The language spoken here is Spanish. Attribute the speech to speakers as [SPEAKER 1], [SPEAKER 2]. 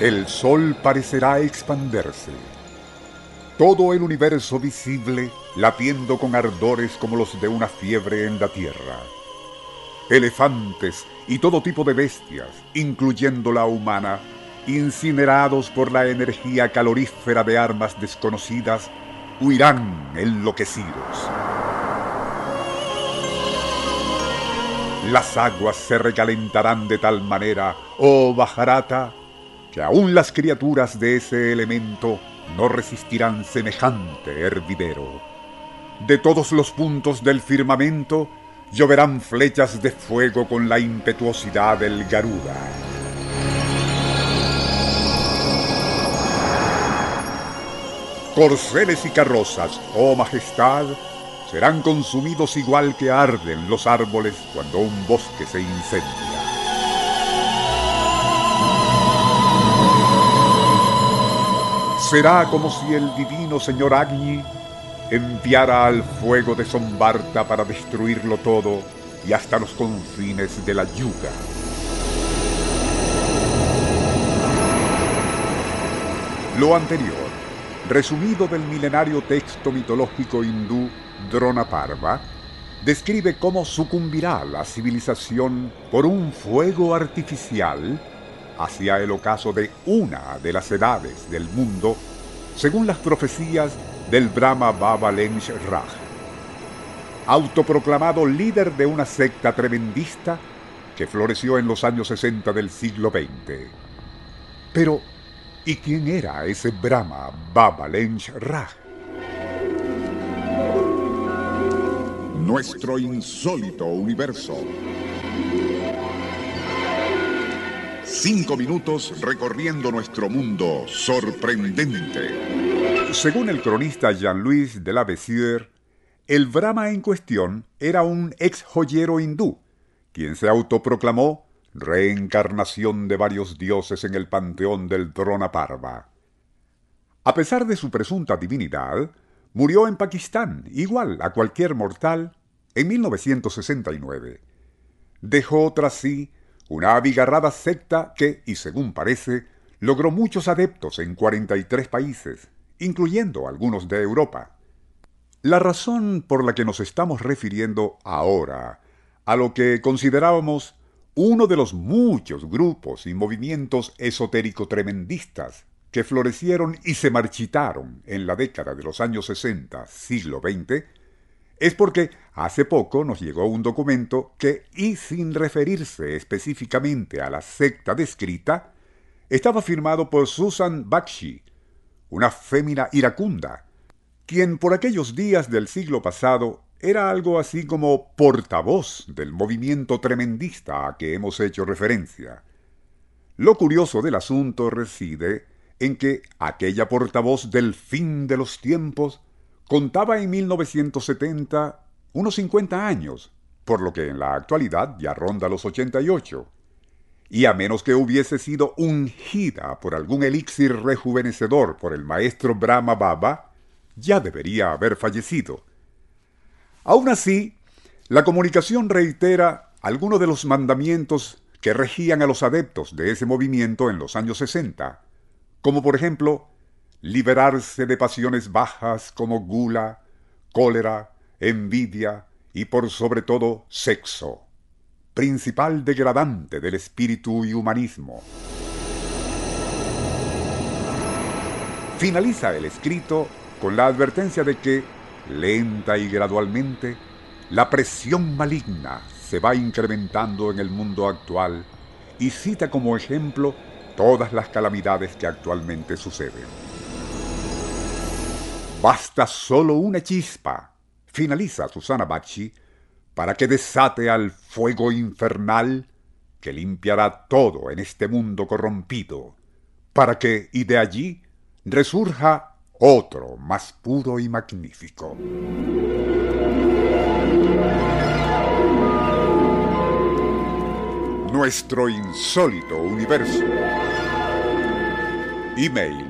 [SPEAKER 1] El sol parecerá expanderse. Todo el universo visible latiendo con ardores como los de una fiebre en la tierra. Elefantes y todo tipo de bestias, incluyendo la humana, incinerados por la energía calorífera de armas desconocidas, huirán enloquecidos. Las aguas se recalentarán de tal manera, oh Bajarata, que aún las criaturas de ese elemento no resistirán semejante hervidero. De todos los puntos del firmamento lloverán flechas de fuego con la impetuosidad del Garuda. Corceles y carrozas, oh majestad, serán consumidos igual que arden los árboles cuando un bosque se incendia. Será como si el divino señor Agni enviara al fuego de Sombarta para destruirlo todo y hasta los confines de la yuga. Lo anterior, resumido del milenario texto mitológico hindú Dronaparva, describe cómo sucumbirá la civilización por un fuego artificial hacia el ocaso de una de las edades del mundo, según las profecías del Brahma Baba Lensh Raj. Autoproclamado líder de una secta tremendista que floreció en los años 60 del siglo XX. Pero, ¿y quién era ese Brahma Baba Lensh Raj?
[SPEAKER 2] Nuestro insólito universo. Cinco minutos recorriendo nuestro mundo sorprendente.
[SPEAKER 1] Según el cronista Jean-Louis de la Bessière, el Brahma en cuestión era un ex joyero hindú, quien se autoproclamó reencarnación de varios dioses en el panteón del Dronaparva. A pesar de su presunta divinidad, murió en Pakistán, igual a cualquier mortal, en 1969. Dejó tras sí una abigarrada secta que, y según parece, logró muchos adeptos en 43 países, incluyendo algunos de Europa. La razón por la que nos estamos refiriendo ahora a lo que considerábamos uno de los muchos grupos y movimientos esotérico-tremendistas que florecieron y se marchitaron en la década de los años 60, siglo XX, es porque hace poco nos llegó un documento que, y sin referirse específicamente a la secta descrita, estaba firmado por Susan Bakshi, una fémina iracunda, quien por aquellos días del siglo pasado era algo así como portavoz del movimiento tremendista a que hemos hecho referencia. Lo curioso del asunto reside en que aquella portavoz del fin de los tiempos Contaba en 1970 unos 50 años, por lo que en la actualidad ya ronda los 88. Y a menos que hubiese sido ungida por algún elixir rejuvenecedor por el maestro Brahma Baba, ya debería haber fallecido. Aún así, la comunicación reitera algunos de los mandamientos que regían a los adeptos de ese movimiento en los años 60, como por ejemplo liberarse de pasiones bajas como gula, cólera, envidia y por sobre todo sexo, principal degradante del espíritu y humanismo. Finaliza el escrito con la advertencia de que, lenta y gradualmente, la presión maligna se va incrementando en el mundo actual y cita como ejemplo todas las calamidades que actualmente suceden. Basta solo una chispa, finaliza Susana Bacci, para que desate al fuego infernal que limpiará todo en este mundo corrompido, para que, y de allí, resurja otro más puro y magnífico. Nuestro insólito universo. Email